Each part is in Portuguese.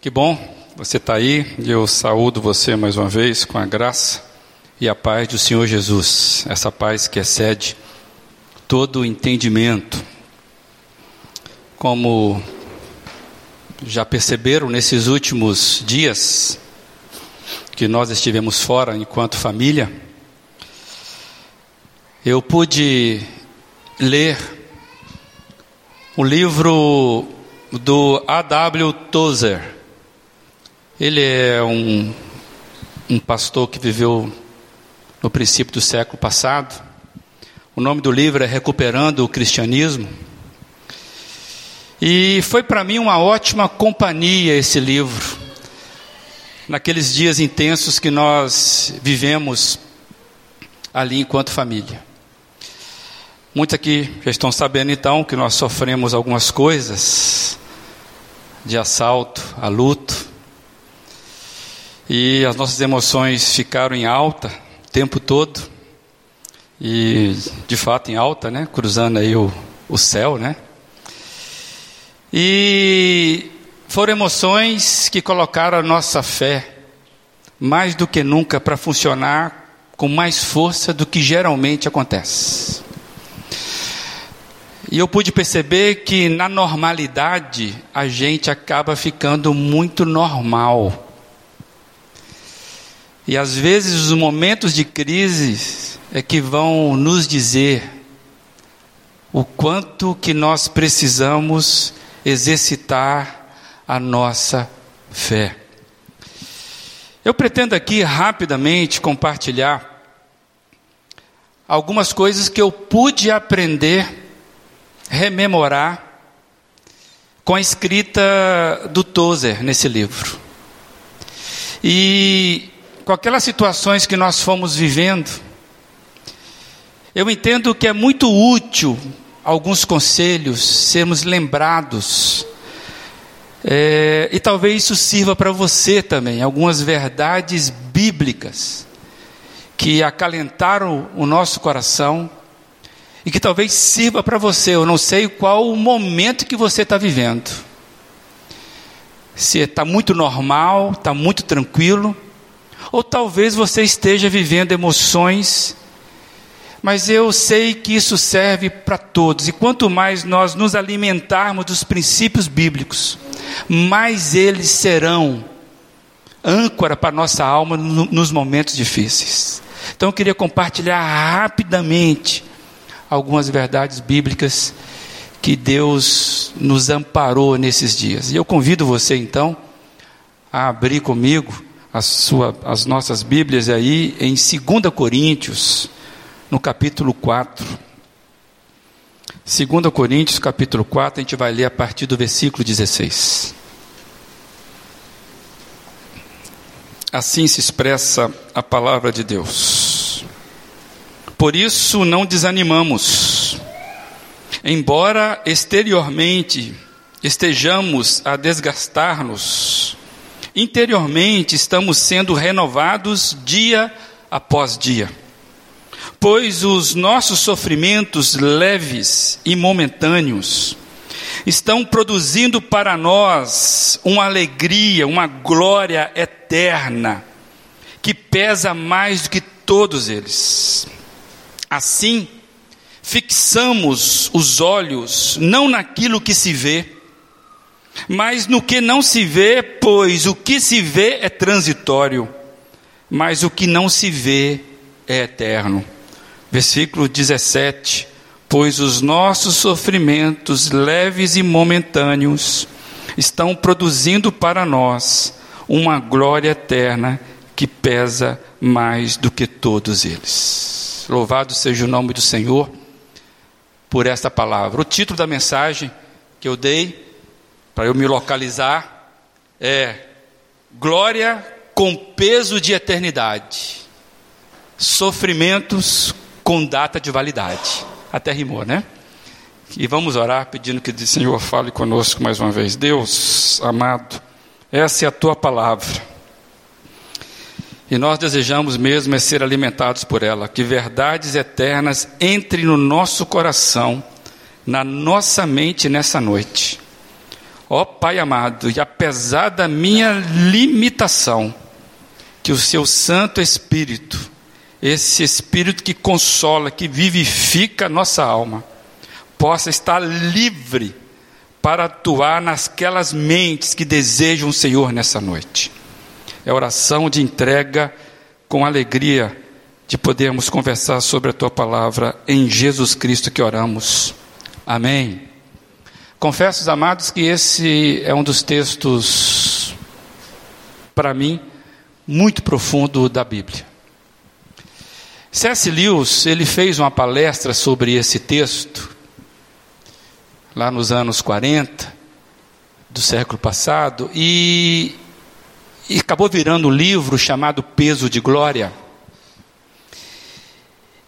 Que bom você está aí e eu saúdo você mais uma vez com a graça e a paz do Senhor Jesus, essa paz que excede todo o entendimento. Como já perceberam nesses últimos dias que nós estivemos fora enquanto família, eu pude ler o livro do A.W. Tozer ele é um, um pastor que viveu no princípio do século passado. O nome do livro é Recuperando o Cristianismo. E foi para mim uma ótima companhia esse livro, naqueles dias intensos que nós vivemos ali enquanto família. Muitos aqui já estão sabendo então que nós sofremos algumas coisas de assalto, a luto, e as nossas emoções ficaram em alta o tempo todo. E de fato em alta, né? Cruzando aí o, o céu, né? E foram emoções que colocaram a nossa fé mais do que nunca para funcionar com mais força do que geralmente acontece. E eu pude perceber que na normalidade a gente acaba ficando muito normal. E às vezes os momentos de crise é que vão nos dizer o quanto que nós precisamos exercitar a nossa fé. Eu pretendo aqui rapidamente compartilhar algumas coisas que eu pude aprender, rememorar com a escrita do Tozer nesse livro. E com aquelas situações que nós fomos vivendo, eu entendo que é muito útil alguns conselhos, sermos lembrados. É, e talvez isso sirva para você também, algumas verdades bíblicas que acalentaram o nosso coração e que talvez sirva para você. Eu não sei qual o momento que você está vivendo. Se está muito normal, está muito tranquilo, ou talvez você esteja vivendo emoções, mas eu sei que isso serve para todos, e quanto mais nós nos alimentarmos dos princípios bíblicos, mais eles serão âncora para nossa alma nos momentos difíceis. Então eu queria compartilhar rapidamente algumas verdades bíblicas que Deus nos amparou nesses dias. E eu convido você então a abrir comigo a sua, as nossas Bíblias aí em 2 Coríntios, no capítulo 4. 2 Coríntios, capítulo 4, a gente vai ler a partir do versículo 16. Assim se expressa a palavra de Deus. Por isso não desanimamos, embora exteriormente estejamos a desgastar-nos, interiormente estamos sendo renovados dia após dia. Pois os nossos sofrimentos leves e momentâneos estão produzindo para nós uma alegria, uma glória eterna, que pesa mais do que todos eles. Assim, fixamos os olhos não naquilo que se vê, mas no que não se vê, pois o que se vê é transitório, mas o que não se vê é eterno. Versículo 17: Pois os nossos sofrimentos leves e momentâneos estão produzindo para nós uma glória eterna que pesa mais do que todos eles. Louvado seja o nome do Senhor por esta palavra. O título da mensagem que eu dei para eu me localizar, é glória com peso de eternidade, sofrimentos com data de validade. Até rimou, né? E vamos orar pedindo que o Senhor fale conosco mais uma vez. Deus amado, essa é a tua palavra. E nós desejamos mesmo é ser alimentados por ela, que verdades eternas entrem no nosso coração, na nossa mente nessa noite Ó Pai amado, e apesar da minha limitação, que o seu Santo Espírito, esse Espírito que consola, que vivifica a nossa alma, possa estar livre para atuar nasquelas mentes que desejam o Senhor nessa noite. É oração de entrega com alegria de podermos conversar sobre a tua palavra em Jesus Cristo que oramos. Amém. Confesso, amados, que esse é um dos textos, para mim, muito profundo da Bíblia. C.S. Lewis, ele fez uma palestra sobre esse texto, lá nos anos 40 do século passado, e, e acabou virando um livro chamado Peso de Glória.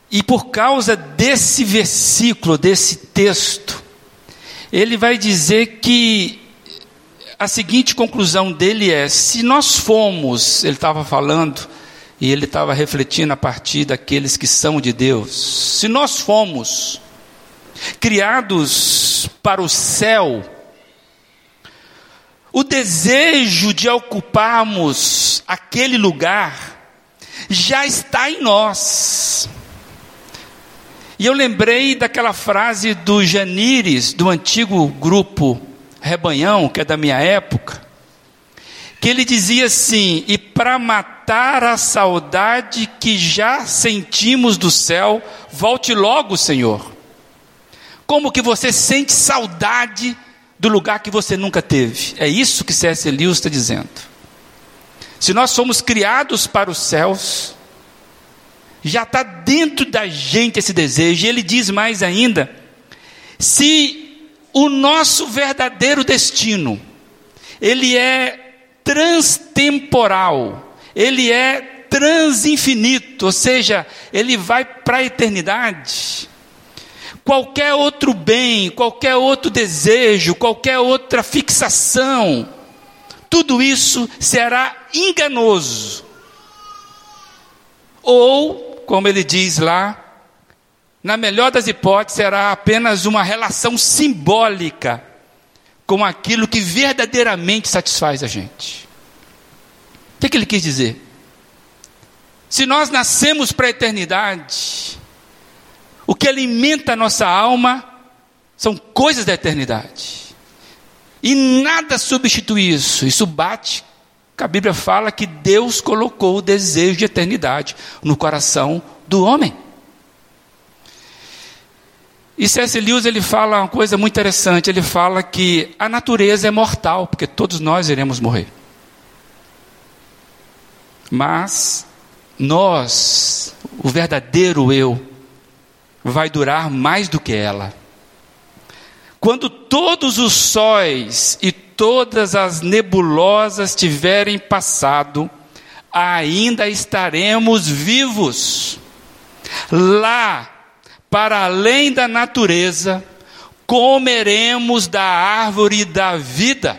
E por causa desse versículo, desse texto, ele vai dizer que a seguinte conclusão dele é: se nós fomos, ele estava falando, e ele estava refletindo a partir daqueles que são de Deus, se nós fomos criados para o céu, o desejo de ocuparmos aquele lugar já está em nós. E eu lembrei daquela frase do Janires, do antigo grupo Rebanhão, que é da minha época, que ele dizia assim: e para matar a saudade que já sentimos do céu, volte logo, Senhor. Como que você sente saudade do lugar que você nunca teve? É isso que C.S. Lewis está dizendo. Se nós somos criados para os céus, já está dentro da gente esse desejo. E ele diz mais ainda: se o nosso verdadeiro destino, ele é transtemporal, ele é transinfinito, ou seja, ele vai para a eternidade. Qualquer outro bem, qualquer outro desejo, qualquer outra fixação, tudo isso será enganoso. Ou como ele diz lá, na melhor das hipóteses, será apenas uma relação simbólica com aquilo que verdadeiramente satisfaz a gente. O que, que ele quis dizer? Se nós nascemos para a eternidade, o que alimenta a nossa alma são coisas da eternidade. E nada substitui isso. Isso bate a Bíblia fala que Deus colocou o desejo de eternidade no coração do homem. E C.S. Lewis ele fala uma coisa muito interessante. Ele fala que a natureza é mortal, porque todos nós iremos morrer. Mas nós, o verdadeiro eu, vai durar mais do que ela. Quando todos os sóis e todas as nebulosas tiverem passado, ainda estaremos vivos. Lá, para além da natureza, comeremos da árvore da vida.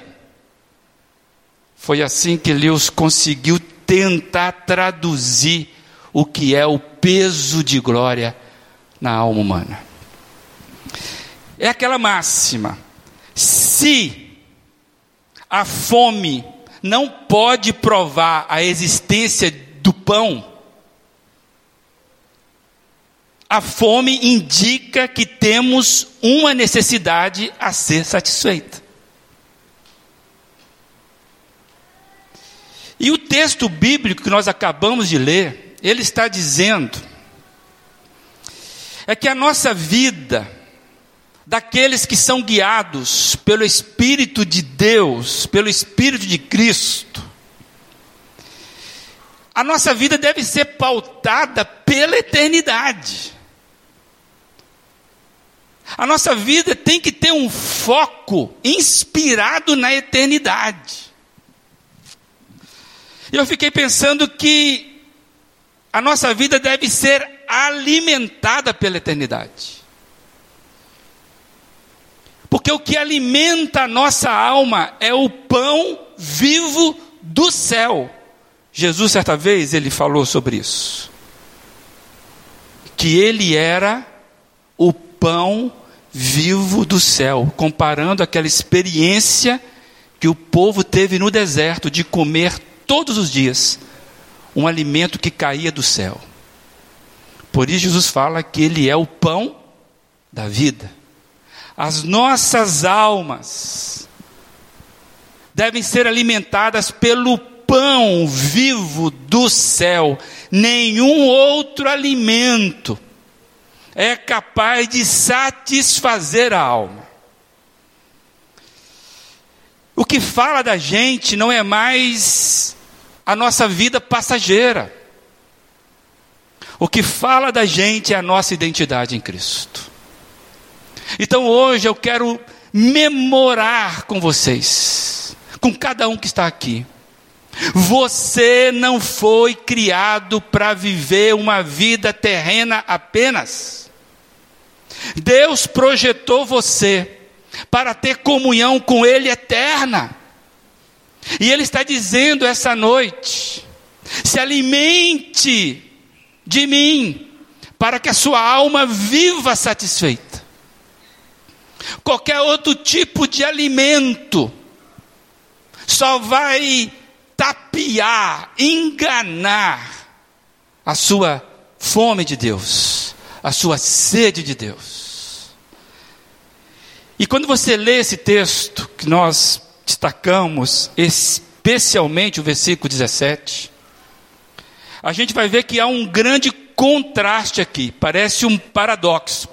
Foi assim que Lewis conseguiu tentar traduzir o que é o peso de glória na alma humana. É aquela máxima: se a fome não pode provar a existência do pão. A fome indica que temos uma necessidade a ser satisfeita. E o texto bíblico que nós acabamos de ler, ele está dizendo é que a nossa vida daqueles que são guiados pelo Espírito de Deus, pelo Espírito de Cristo. A nossa vida deve ser pautada pela eternidade. A nossa vida tem que ter um foco inspirado na eternidade. Eu fiquei pensando que a nossa vida deve ser alimentada pela eternidade. Porque o que alimenta a nossa alma é o pão vivo do céu. Jesus, certa vez, ele falou sobre isso. Que ele era o pão vivo do céu, comparando aquela experiência que o povo teve no deserto de comer todos os dias um alimento que caía do céu. Por isso Jesus fala que ele é o pão da vida. As nossas almas devem ser alimentadas pelo pão vivo do céu. Nenhum outro alimento é capaz de satisfazer a alma. O que fala da gente não é mais a nossa vida passageira. O que fala da gente é a nossa identidade em Cristo. Então hoje eu quero memorar com vocês, com cada um que está aqui. Você não foi criado para viver uma vida terrena apenas. Deus projetou você para ter comunhão com Ele eterna. E Ele está dizendo essa noite: se alimente de mim, para que a sua alma viva satisfeita. Qualquer outro tipo de alimento só vai tapear, enganar a sua fome de Deus, a sua sede de Deus. E quando você lê esse texto que nós destacamos, especialmente o versículo 17, a gente vai ver que há um grande contraste aqui, parece um paradoxo.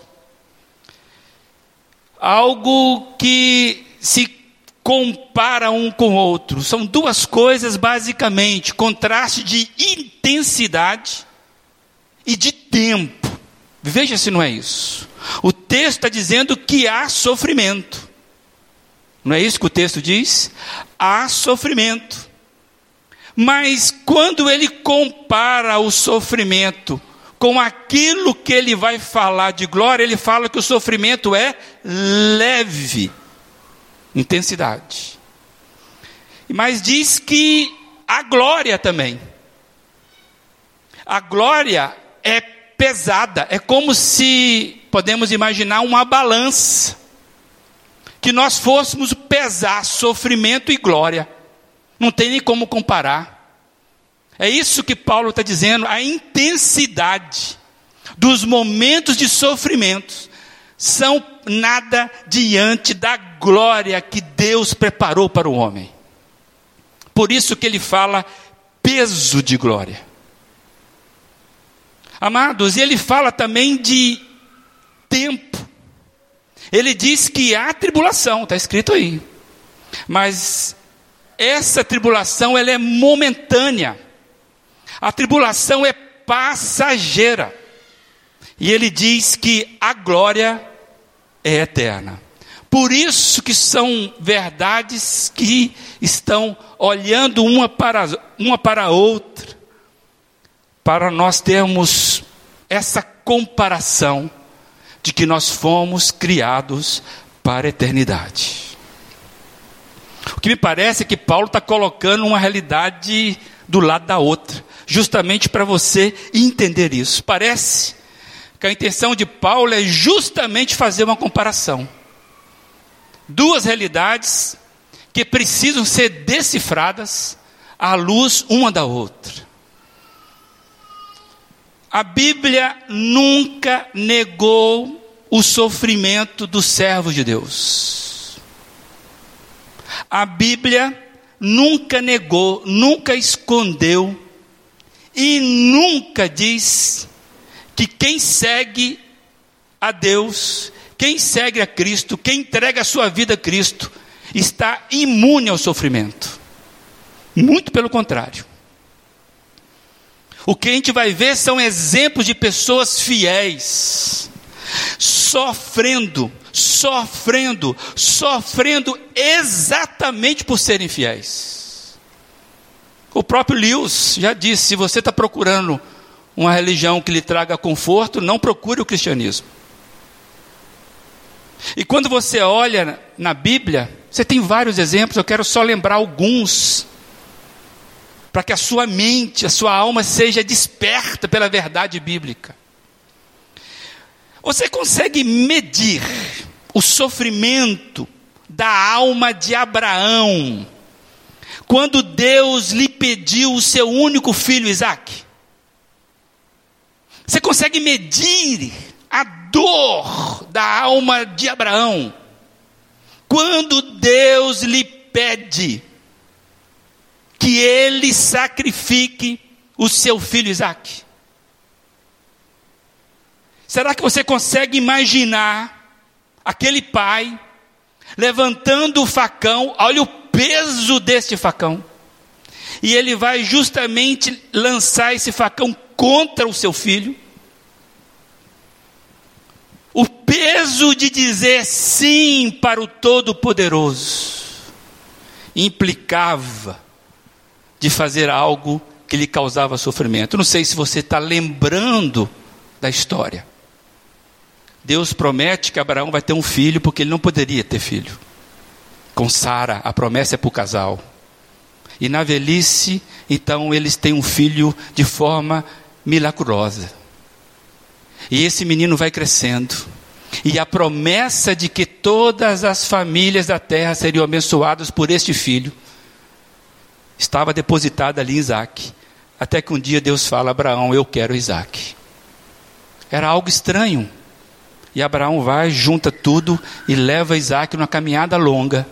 Algo que se compara um com o outro. São duas coisas basicamente: contraste de intensidade e de tempo. Veja se não é isso. O texto está dizendo que há sofrimento. Não é isso que o texto diz? Há sofrimento. Mas quando ele compara o sofrimento com aquilo que ele vai falar de glória, ele fala que o sofrimento é leve, intensidade. Mas diz que a glória também. A glória é pesada, é como se podemos imaginar uma balança que nós fôssemos pesar sofrimento e glória. Não tem nem como comparar. É isso que Paulo está dizendo, a intensidade dos momentos de sofrimento são nada diante da glória que Deus preparou para o homem. Por isso que ele fala peso de glória. Amados, e ele fala também de tempo. Ele diz que há tribulação, está escrito aí. Mas essa tribulação ela é momentânea. A tribulação é passageira. E ele diz que a glória é eterna. Por isso que são verdades que estão olhando uma para, uma para a outra, para nós termos essa comparação de que nós fomos criados para a eternidade. O que me parece é que Paulo está colocando uma realidade do lado da outra, justamente para você entender isso. Parece que a intenção de Paulo é justamente fazer uma comparação. Duas realidades que precisam ser decifradas à luz uma da outra. A Bíblia nunca negou o sofrimento dos servos de Deus. A Bíblia nunca negou, nunca escondeu e nunca diz que quem segue a Deus, quem segue a Cristo, quem entrega a sua vida a Cristo, está imune ao sofrimento. Muito pelo contrário. O que a gente vai ver são exemplos de pessoas fiéis, sofrendo, sofrendo, sofrendo exatamente por serem fiéis. O próprio Lewis já disse: se você está procurando uma religião que lhe traga conforto, não procure o cristianismo. E quando você olha na Bíblia, você tem vários exemplos, eu quero só lembrar alguns para que a sua mente, a sua alma seja desperta pela verdade bíblica. Você consegue medir o sofrimento da alma de Abraão quando Deus lhe pediu o seu único filho Isaac? Você consegue medir a dor da alma de Abraão quando Deus lhe pede que ele sacrifique o seu filho Isaac? Será que você consegue imaginar aquele pai levantando o facão, olha o peso deste facão, e ele vai justamente lançar esse facão contra o seu filho? O peso de dizer sim para o Todo-Poderoso implicava de fazer algo que lhe causava sofrimento. Não sei se você está lembrando da história. Deus promete que Abraão vai ter um filho porque ele não poderia ter filho. Com Sara, a promessa é para o casal. E na velhice, então eles têm um filho de forma milagrosa. E esse menino vai crescendo. E a promessa de que todas as famílias da terra seriam abençoadas por este filho estava depositada ali em Isaac. Até que um dia Deus fala: Abraão, eu quero Isaac. Era algo estranho. E Abraão vai, junta tudo e leva Isaac numa caminhada longa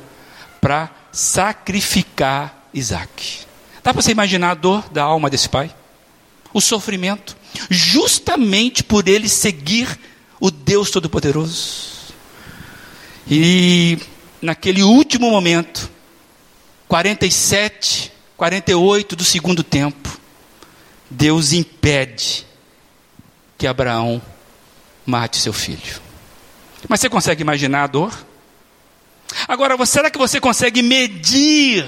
para sacrificar Isaac. Dá para você imaginar a dor da alma desse pai? O sofrimento, justamente por ele seguir o Deus Todo-Poderoso. E naquele último momento, 47, 48 do segundo tempo, Deus impede que Abraão mate seu filho. Mas você consegue imaginar a dor? Agora, será que você consegue medir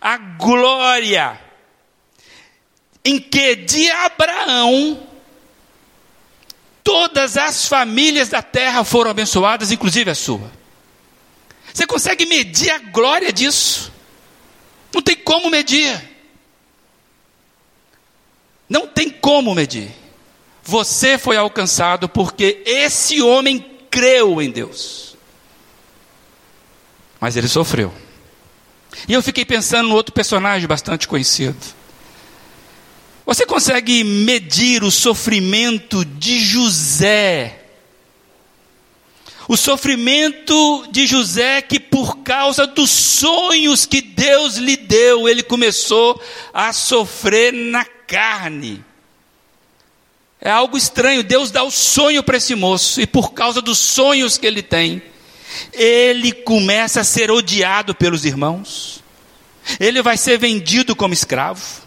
a glória em que de Abraão todas as famílias da terra foram abençoadas, inclusive a sua? Você consegue medir a glória disso? Não tem como medir. Não tem como medir. Você foi alcançado porque esse homem creu em Deus. Mas ele sofreu. E eu fiquei pensando no outro personagem bastante conhecido. Você consegue medir o sofrimento de José? O sofrimento de José, que por causa dos sonhos que Deus lhe deu, ele começou a sofrer na carne. É algo estranho. Deus dá o sonho para esse moço, e por causa dos sonhos que ele tem, ele começa a ser odiado pelos irmãos. Ele vai ser vendido como escravo.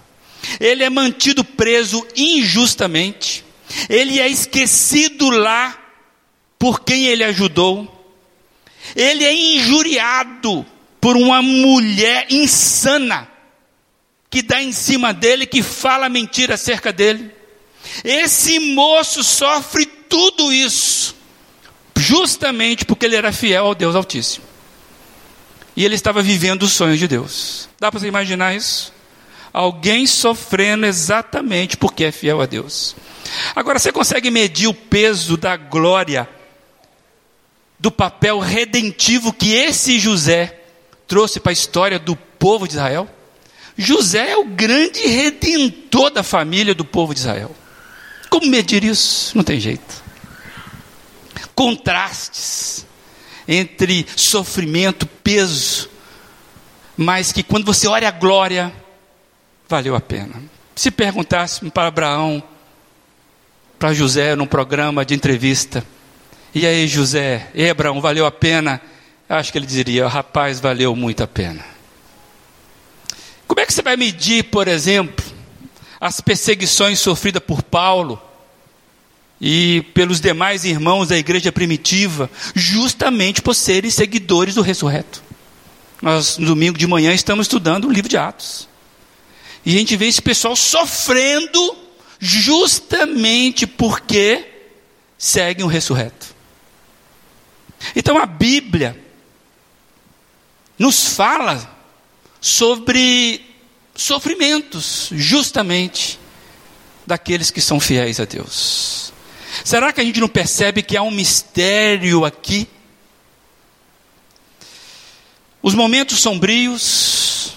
Ele é mantido preso injustamente. Ele é esquecido lá por quem ele ajudou. Ele é injuriado por uma mulher insana que dá em cima dele, que fala mentira acerca dele. Esse moço sofre tudo isso, justamente porque ele era fiel ao Deus Altíssimo. E ele estava vivendo os sonhos de Deus. Dá para você imaginar isso? Alguém sofrendo exatamente porque é fiel a Deus. Agora, você consegue medir o peso da glória, do papel redentivo que esse José trouxe para a história do povo de Israel? José é o grande redentor da família do povo de Israel. Como medir isso? Não tem jeito. Contrastes entre sofrimento, peso, mas que quando você olha a glória, valeu a pena. Se perguntasse para Abraão, para José, num programa de entrevista, e aí José, e Abraão, valeu a pena? Acho que ele diria, rapaz, valeu muito a pena. Como é que você vai medir, por exemplo, as perseguições sofridas por Paulo e pelos demais irmãos da igreja primitiva, justamente por serem seguidores do ressurreto. Nós, no domingo de manhã, estamos estudando o livro de Atos. E a gente vê esse pessoal sofrendo justamente porque seguem o ressurreto. Então a Bíblia nos fala sobre sofrimentos, justamente, daqueles que são fiéis a Deus. Será que a gente não percebe que há um mistério aqui? Os momentos sombrios,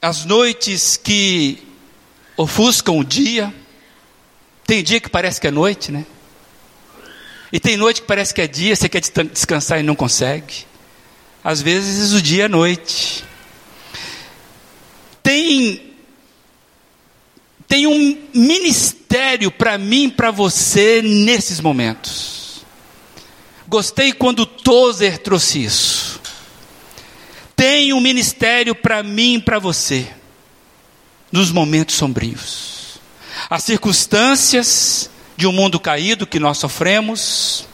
as noites que ofuscam o dia, tem dia que parece que é noite, né? E tem noite que parece que é dia, você quer descansar e não consegue. Às vezes o dia é noite. Tem tem um ministério para mim e para você nesses momentos. Gostei quando Tozer trouxe isso. Tem um ministério para mim e para você nos momentos sombrios. As circunstâncias de um mundo caído que nós sofremos,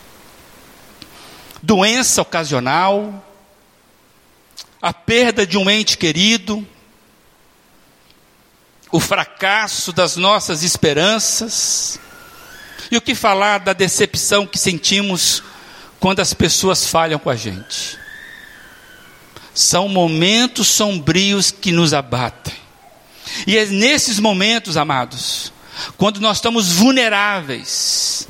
doença ocasional, a perda de um ente querido, o fracasso das nossas esperanças, e o que falar da decepção que sentimos quando as pessoas falham com a gente. São momentos sombrios que nos abatem. E é nesses momentos, amados, quando nós estamos vulneráveis,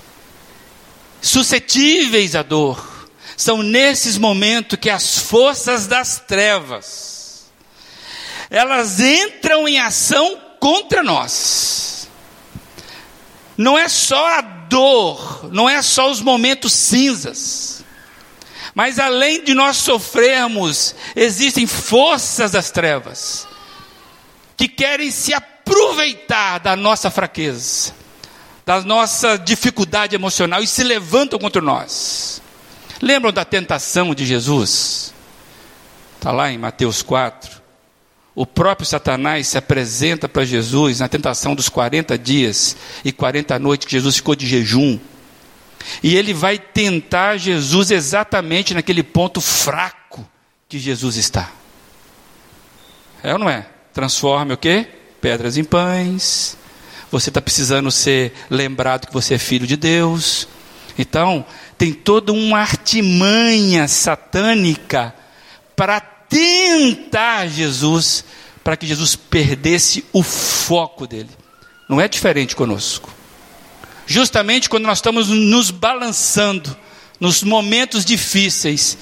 suscetíveis à dor, são nesses momentos que as forças das trevas elas entram em ação contra nós. Não é só a dor, não é só os momentos cinzas. Mas além de nós sofrermos, existem forças das trevas que querem se aproveitar da nossa fraqueza, da nossa dificuldade emocional e se levantam contra nós. Lembram da tentação de Jesus? Está lá em Mateus 4 o próprio Satanás se apresenta para Jesus na tentação dos 40 dias e 40 noites que Jesus ficou de jejum. E ele vai tentar Jesus exatamente naquele ponto fraco que Jesus está. É ou não é? Transforme o quê? Pedras em pães. Você está precisando ser lembrado que você é filho de Deus. Então, tem toda uma artimanha satânica para tentar Jesus, para que Jesus perdesse o foco dele. Não é diferente conosco. Justamente quando nós estamos nos balançando, nos momentos difíceis,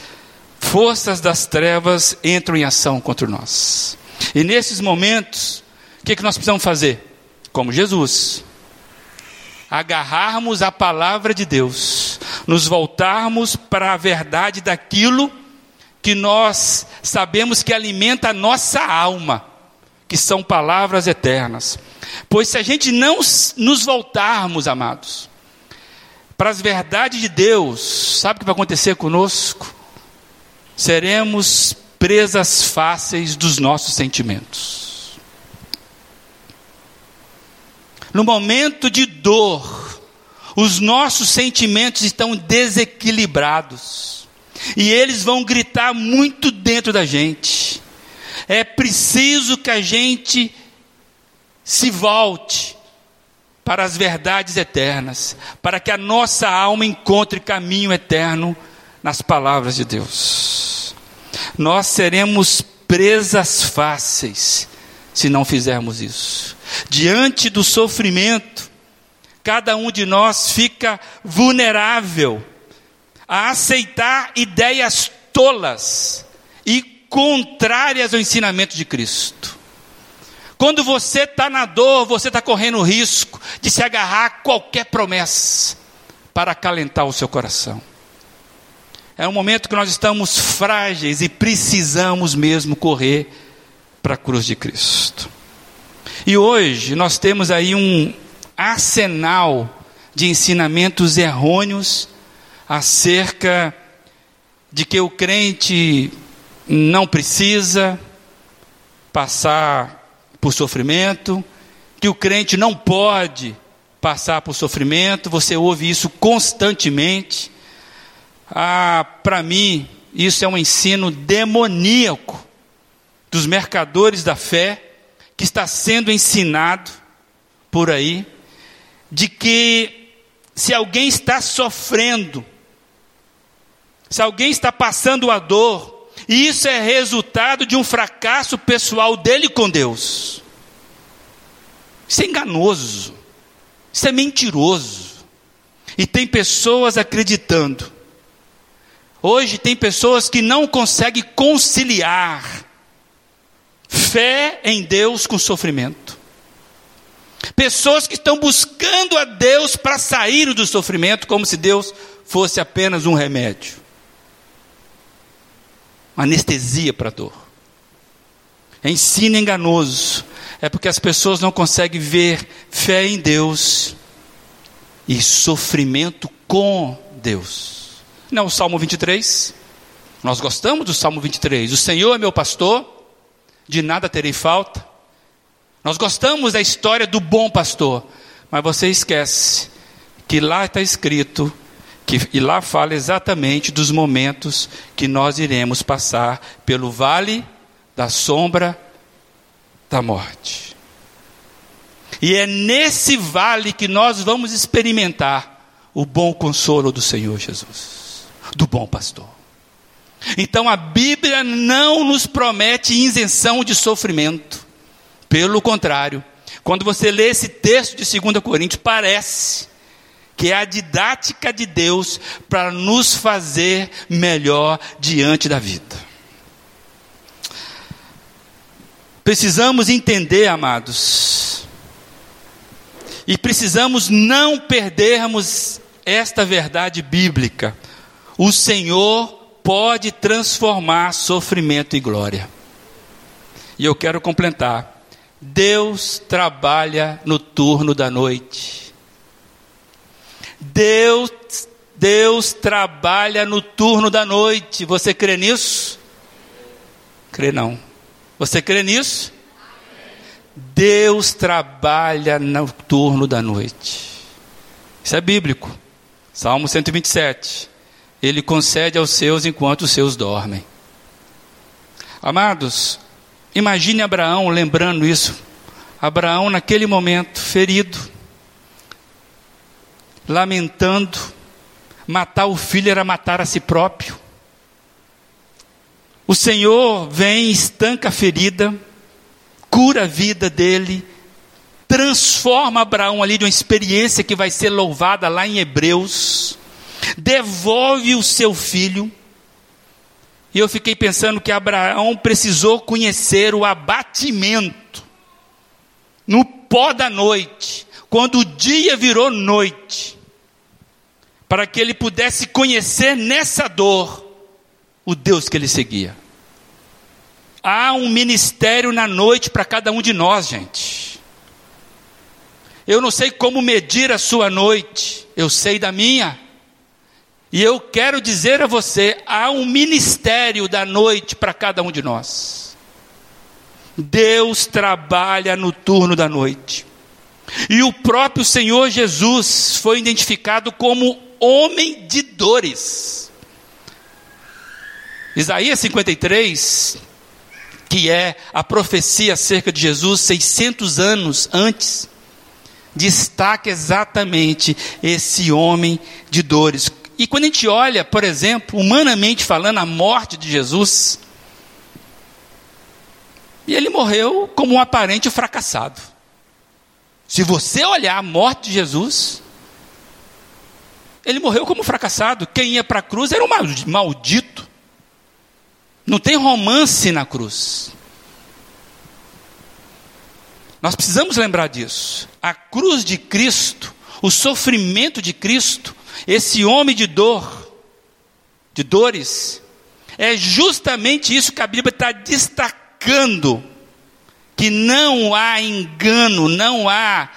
forças das trevas entram em ação contra nós. E nesses momentos, o que, é que nós precisamos fazer? Como Jesus. Agarrarmos a palavra de Deus, nos voltarmos para a verdade daquilo que nós sabemos que alimenta a nossa alma, que são palavras eternas. Pois se a gente não nos voltarmos, amados, para as verdades de Deus, sabe o que vai acontecer conosco? Seremos presas fáceis dos nossos sentimentos. No momento de dor, os nossos sentimentos estão desequilibrados e eles vão gritar muito dentro da gente. É preciso que a gente se volte para as verdades eternas, para que a nossa alma encontre caminho eterno nas palavras de Deus. Nós seremos presas fáceis se não fizermos isso. Diante do sofrimento, cada um de nós fica vulnerável a aceitar ideias tolas e contrárias ao ensinamento de Cristo. Quando você está na dor, você está correndo o risco de se agarrar a qualquer promessa para acalentar o seu coração. É um momento que nós estamos frágeis e precisamos mesmo correr para a cruz de Cristo. E hoje nós temos aí um arsenal de ensinamentos errôneos acerca de que o crente não precisa passar por sofrimento, que o crente não pode passar por sofrimento, você ouve isso constantemente. Ah, para mim, isso é um ensino demoníaco dos mercadores da fé que está sendo ensinado por aí, de que se alguém está sofrendo, se alguém está passando a dor, e isso é resultado de um fracasso pessoal dele com Deus. Isso é enganoso, isso é mentiroso. E tem pessoas acreditando. Hoje tem pessoas que não conseguem conciliar fé em Deus com sofrimento. Pessoas que estão buscando a Deus para sair do sofrimento, como se Deus fosse apenas um remédio. Anestesia para a dor. Ensino enganoso. É porque as pessoas não conseguem ver fé em Deus e sofrimento com Deus. Não, o Salmo 23. Nós gostamos do Salmo 23. O Senhor é meu pastor, de nada terei falta. Nós gostamos da história do bom pastor, mas você esquece que lá está escrito que, e lá fala exatamente dos momentos que nós iremos passar pelo vale da sombra da morte. E é nesse vale que nós vamos experimentar o bom consolo do Senhor Jesus, do bom pastor. Então a Bíblia não nos promete isenção de sofrimento. Pelo contrário, quando você lê esse texto de 2 Coríntios, parece que é a didática de Deus para nos fazer melhor diante da vida. Precisamos entender, amados, e precisamos não perdermos esta verdade bíblica. O Senhor pode transformar sofrimento em glória. E eu quero completar. Deus trabalha no turno da noite. Deus, Deus trabalha no turno da noite. Você crê nisso? Crê não. Você crê nisso? Deus trabalha no turno da noite. Isso é bíblico. Salmo 127. Ele concede aos seus enquanto os seus dormem. Amados, imagine Abraão lembrando isso. Abraão, naquele momento, ferido, lamentando, matar o filho era matar a si próprio. O Senhor vem, estanca a ferida, cura a vida dele, transforma Abraão ali de uma experiência que vai ser louvada lá em Hebreus, devolve o seu filho. E eu fiquei pensando que Abraão precisou conhecer o abatimento no pó da noite, quando o dia virou noite, para que ele pudesse conhecer nessa dor o Deus que ele seguia. Há um ministério na noite para cada um de nós, gente. Eu não sei como medir a sua noite, eu sei da minha. E eu quero dizer a você: há um ministério da noite para cada um de nós. Deus trabalha no turno da noite. E o próprio Senhor Jesus foi identificado como homem de dores. Isaías 53, que é a profecia acerca de Jesus 600 anos antes, destaca exatamente esse homem de dores. E quando a gente olha, por exemplo, humanamente falando, a morte de Jesus, e ele morreu como um aparente fracassado. Se você olhar a morte de Jesus, ele morreu como fracassado. Quem ia para a cruz era um maldito. Não tem romance na cruz. Nós precisamos lembrar disso. A cruz de Cristo, o sofrimento de Cristo, esse homem de dor, de dores, é justamente isso que a Bíblia está destacando. Que não há engano, não há,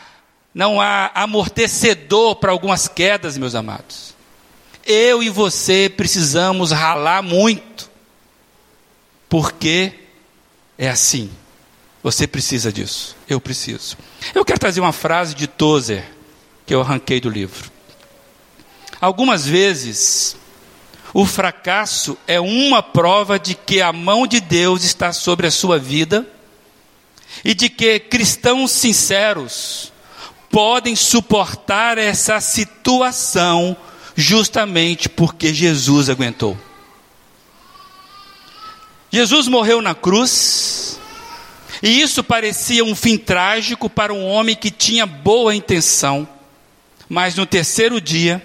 não há amortecedor para algumas quedas, meus amados. Eu e você precisamos ralar muito porque é assim. Você precisa disso. Eu preciso. Eu quero trazer uma frase de Tozer que eu arranquei do livro. Algumas vezes, o fracasso é uma prova de que a mão de Deus está sobre a sua vida e de que cristãos sinceros podem suportar essa situação justamente porque Jesus aguentou. Jesus morreu na cruz, e isso parecia um fim trágico para um homem que tinha boa intenção, mas no terceiro dia,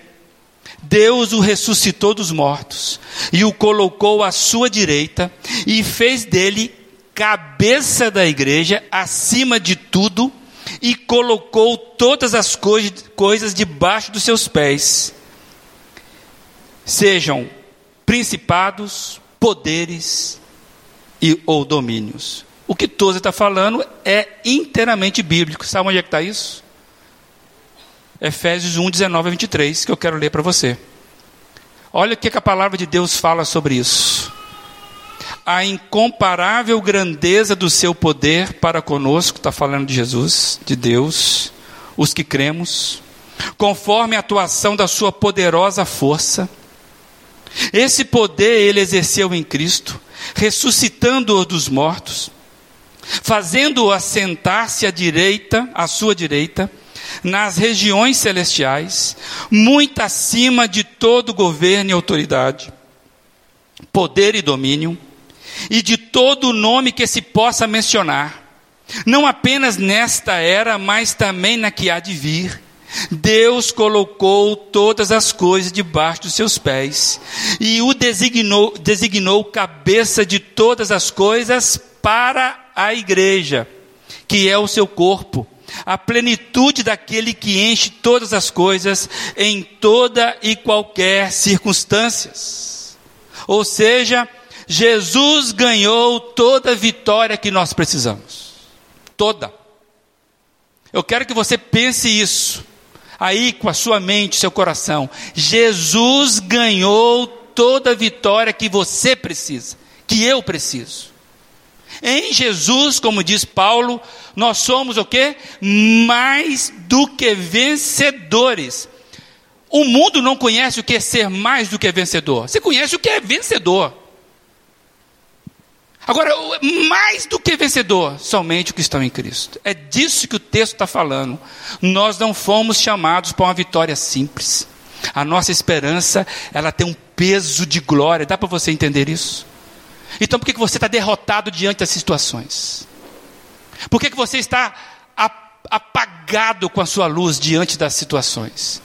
Deus o ressuscitou dos mortos e o colocou à sua direita e fez dele cabeça da igreja, acima de tudo, e colocou todas as coisas debaixo dos seus pés, sejam principados, poderes e ou domínios. O que Tozer está falando é inteiramente bíblico. Sabe onde é que está isso? Efésios 1, 19 a 23, que eu quero ler para você. Olha o que, que a palavra de Deus fala sobre isso. A incomparável grandeza do seu poder para conosco, está falando de Jesus, de Deus, os que cremos, conforme a atuação da sua poderosa força. Esse poder ele exerceu em Cristo, ressuscitando-o dos mortos, fazendo-o assentar-se à direita, à sua direita, nas regiões celestiais, muito acima de todo governo e autoridade, poder e domínio, e de todo nome que se possa mencionar, não apenas nesta era, mas também na que há de vir. Deus colocou todas as coisas debaixo dos seus pés e o designou, designou cabeça de todas as coisas para a igreja, que é o seu corpo a plenitude daquele que enche todas as coisas em toda e qualquer circunstâncias. Ou seja, Jesus ganhou toda a vitória que nós precisamos. Toda. Eu quero que você pense isso. Aí com a sua mente, seu coração. Jesus ganhou toda a vitória que você precisa, que eu preciso. Em Jesus, como diz Paulo, nós somos o que? Mais do que vencedores. O mundo não conhece o que é ser mais do que vencedor. Você conhece o que é vencedor. Agora, mais do que vencedor, somente o que estão em Cristo. É disso que o texto está falando. Nós não fomos chamados para uma vitória simples. A nossa esperança, ela tem um peso de glória. Dá para você entender isso? Então por que você está derrotado diante das situações? Por que você está apagado com a sua luz diante das situações?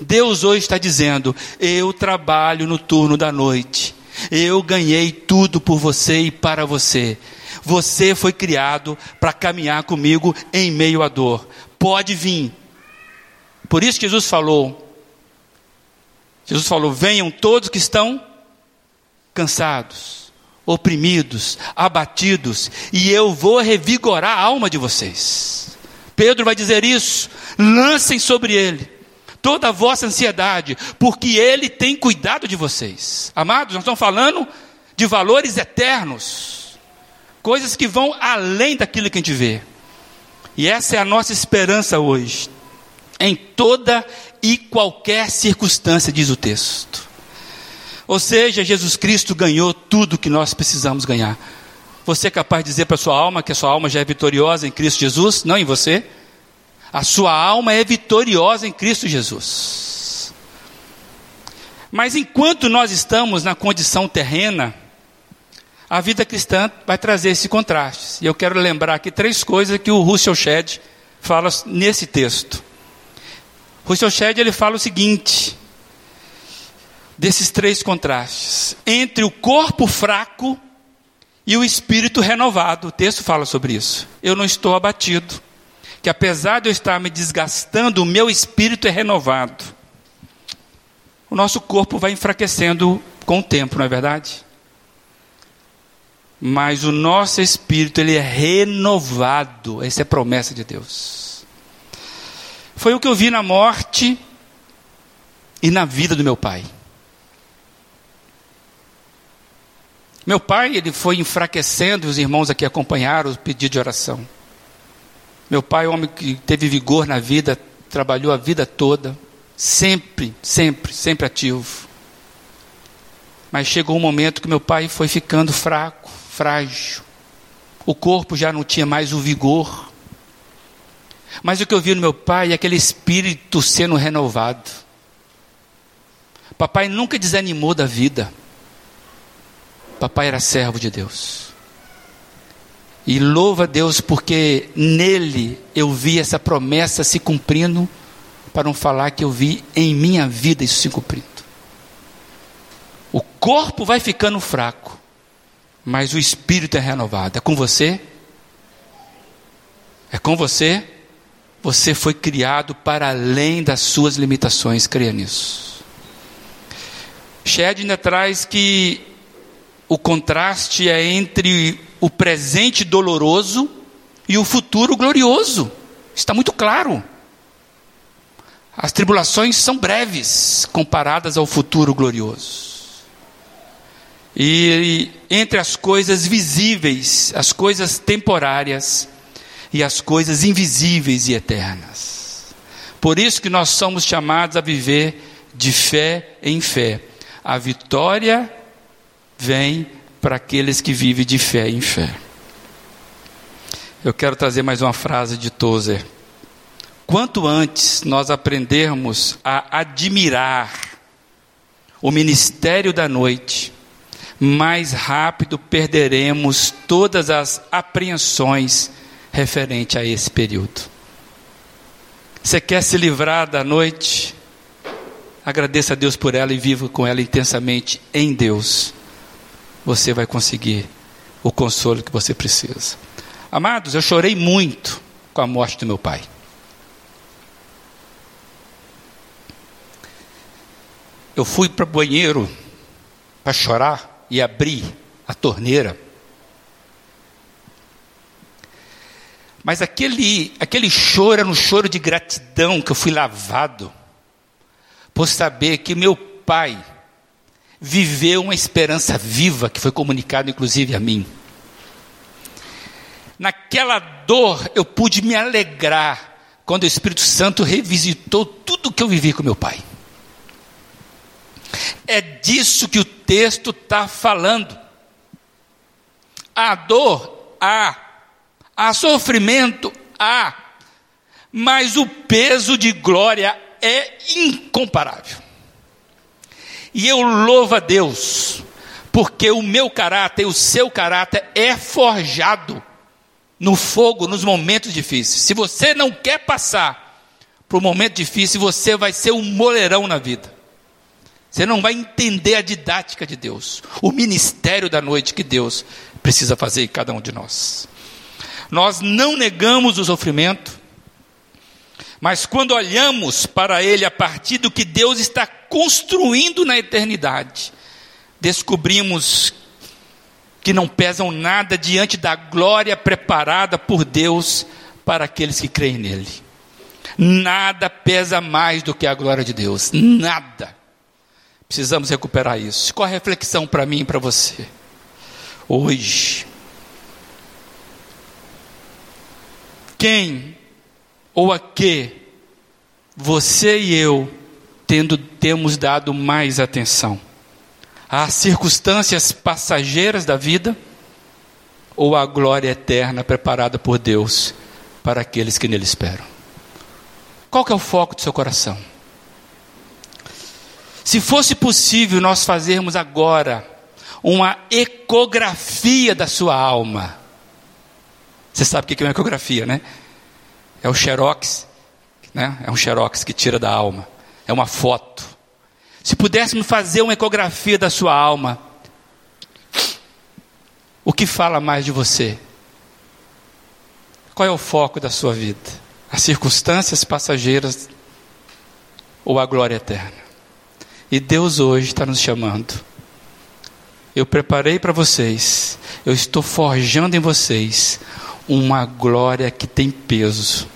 Deus hoje está dizendo: Eu trabalho no turno da noite. Eu ganhei tudo por você e para você. Você foi criado para caminhar comigo em meio à dor. Pode vir. Por isso Jesus falou: Jesus falou: Venham todos que estão cansados oprimidos, abatidos, e eu vou revigorar a alma de vocês. Pedro vai dizer isso: lancem sobre ele toda a vossa ansiedade, porque ele tem cuidado de vocês. Amados, nós estamos falando de valores eternos, coisas que vão além daquilo que a gente vê. E essa é a nossa esperança hoje, em toda e qualquer circunstância, diz o texto. Ou seja, Jesus Cristo ganhou tudo que nós precisamos ganhar. Você é capaz de dizer para sua alma que a sua alma já é vitoriosa em Cristo Jesus? Não em você. A sua alma é vitoriosa em Cristo Jesus. Mas enquanto nós estamos na condição terrena, a vida cristã vai trazer esse contraste. E eu quero lembrar aqui três coisas que o Russell Shedd fala nesse texto. Russell Shedd ele fala o seguinte: desses três contrastes entre o corpo fraco e o espírito renovado. O texto fala sobre isso. Eu não estou abatido, que apesar de eu estar me desgastando, o meu espírito é renovado. O nosso corpo vai enfraquecendo com o tempo, não é verdade? Mas o nosso espírito ele é renovado. Essa é a promessa de Deus. Foi o que eu vi na morte e na vida do meu pai. Meu pai, ele foi enfraquecendo, os irmãos aqui acompanharam o pedido de oração. Meu pai, homem que teve vigor na vida, trabalhou a vida toda, sempre, sempre, sempre ativo. Mas chegou um momento que meu pai foi ficando fraco, frágil. O corpo já não tinha mais o vigor. Mas o que eu vi no meu pai é aquele espírito sendo renovado. Papai nunca desanimou da vida. Papai era servo de Deus. E louva a Deus porque nele eu vi essa promessa se cumprindo para não falar que eu vi em minha vida isso se cumprindo. O corpo vai ficando fraco, mas o espírito é renovado. É com você? É com você? Você foi criado para além das suas limitações, creia nisso. Shed ainda traz que o contraste é entre o presente doloroso e o futuro glorioso. Está muito claro. As tribulações são breves comparadas ao futuro glorioso. E entre as coisas visíveis, as coisas temporárias e as coisas invisíveis e eternas. Por isso que nós somos chamados a viver de fé em fé. A vitória vem para aqueles que vivem de fé em fé. Eu quero trazer mais uma frase de Tozer. Quanto antes nós aprendermos a admirar o ministério da noite, mais rápido perderemos todas as apreensões referente a esse período. Você quer se livrar da noite? Agradeça a Deus por ela e viva com ela intensamente em Deus. Você vai conseguir o consolo que você precisa. Amados, eu chorei muito com a morte do meu pai. Eu fui para o banheiro para chorar e abri a torneira. Mas aquele, aquele choro era um choro de gratidão que eu fui lavado por saber que meu pai viveu uma esperança viva que foi comunicada inclusive a mim. Naquela dor eu pude me alegrar quando o Espírito Santo revisitou tudo que eu vivi com meu pai. É disso que o texto está falando. A dor há, há sofrimento há, mas o peso de glória é incomparável. E eu louvo a Deus, porque o meu caráter o seu caráter é forjado no fogo nos momentos difíceis. Se você não quer passar por um momento difícil, você vai ser um moleirão na vida. Você não vai entender a didática de Deus, o ministério da noite que Deus precisa fazer em cada um de nós. Nós não negamos o sofrimento, mas quando olhamos para ele a partir do que Deus está construindo na eternidade, descobrimos que não pesam nada diante da glória preparada por Deus para aqueles que creem nele. Nada pesa mais do que a glória de Deus, nada. Precisamos recuperar isso. Qual a reflexão para mim e para você? Hoje. Quem ou a que você e eu tendo, temos dado mais atenção? Às circunstâncias passageiras da vida ou à glória eterna preparada por Deus para aqueles que nele esperam? Qual que é o foco do seu coração? Se fosse possível nós fazermos agora uma ecografia da sua alma. Você sabe o que é uma ecografia, né? É o xerox, né? É um xerox que tira da alma. É uma foto. Se pudéssemos fazer uma ecografia da sua alma, o que fala mais de você? Qual é o foco da sua vida? As circunstâncias passageiras ou a glória eterna? E Deus hoje está nos chamando. Eu preparei para vocês, eu estou forjando em vocês uma glória que tem peso.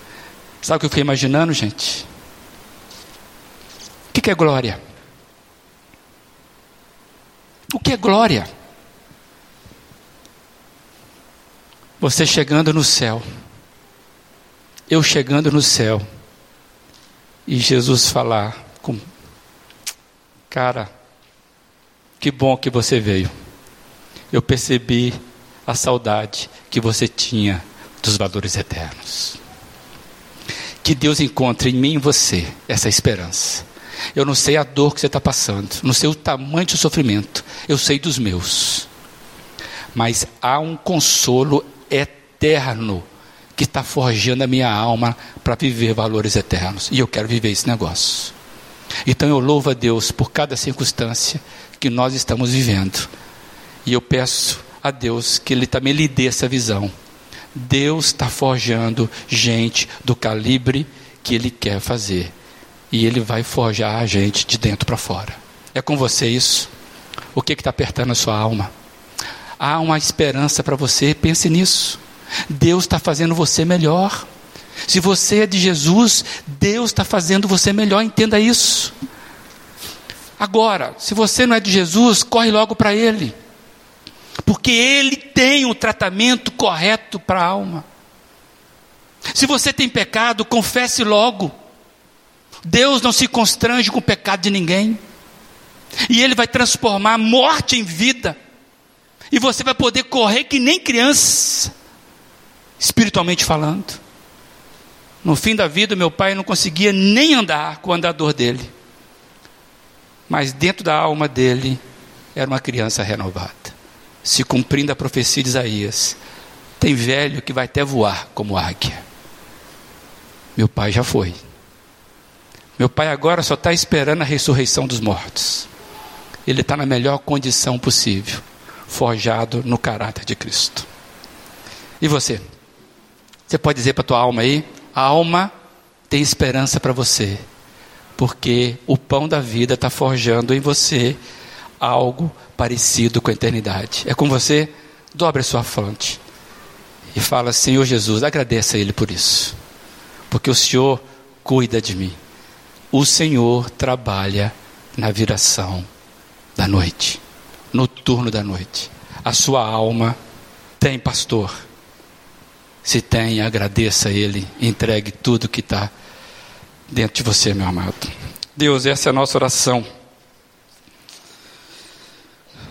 Sabe o que eu fiquei imaginando, gente? O que é glória? O que é glória? Você chegando no céu, eu chegando no céu, e Jesus falar com Cara, que bom que você veio. Eu percebi a saudade que você tinha dos valores eternos. Que Deus encontre em mim e você essa esperança. Eu não sei a dor que você está passando, não sei o tamanho do sofrimento, eu sei dos meus. Mas há um consolo eterno que está forjando a minha alma para viver valores eternos. E eu quero viver esse negócio. Então eu louvo a Deus por cada circunstância que nós estamos vivendo. E eu peço a Deus que Ele também lhe dê essa visão. Deus está forjando gente do calibre que Ele quer fazer. E Ele vai forjar a gente de dentro para fora. É com você isso? O que está apertando a sua alma? Há uma esperança para você, pense nisso. Deus está fazendo você melhor. Se você é de Jesus, Deus está fazendo você melhor, entenda isso. Agora, se você não é de Jesus, corre logo para Ele, porque Ele tem o tratamento correto para a alma. Se você tem pecado, confesse logo. Deus não se constrange com o pecado de ninguém, e Ele vai transformar morte em vida, e você vai poder correr que nem criança, espiritualmente falando. No fim da vida, meu pai não conseguia nem andar com o andador dele. Mas dentro da alma dele era uma criança renovada. Se cumprindo a profecia de Isaías, tem velho que vai até voar como águia. Meu pai já foi. Meu pai agora só está esperando a ressurreição dos mortos. Ele está na melhor condição possível, forjado no caráter de Cristo. E você? Você pode dizer para a tua alma aí: a alma tem esperança para você, porque o pão da vida está forjando em você algo parecido com a eternidade. É com você? Dobre a sua fronte e fala: Senhor Jesus, agradeça a Ele por isso, porque o Senhor cuida de mim. O Senhor trabalha na viração da noite, no turno da noite. A sua alma tem pastor se tem, agradeça a Ele, entregue tudo que está dentro de você, meu amado. Deus, essa é a nossa oração.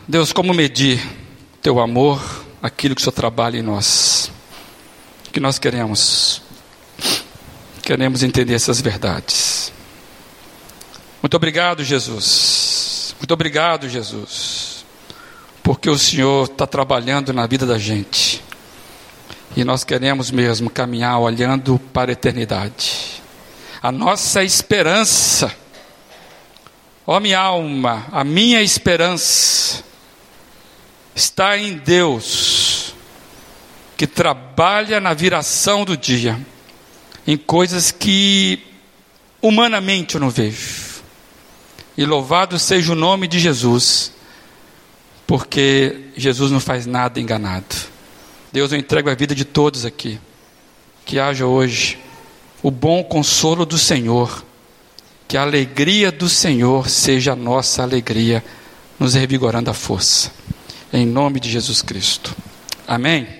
Deus, como medir teu amor, aquilo que o Senhor trabalha em nós? Que nós queremos, queremos entender essas verdades. Muito obrigado, Jesus. Muito obrigado, Jesus, porque o Senhor está trabalhando na vida da gente. E nós queremos mesmo caminhar olhando para a eternidade. A nossa esperança, ó minha alma, a minha esperança está em Deus, que trabalha na viração do dia, em coisas que humanamente eu não vejo. E louvado seja o nome de Jesus, porque Jesus não faz nada enganado. Deus, eu entrego a vida de todos aqui. Que haja hoje o bom consolo do Senhor. Que a alegria do Senhor seja a nossa alegria, nos revigorando a força. Em nome de Jesus Cristo. Amém.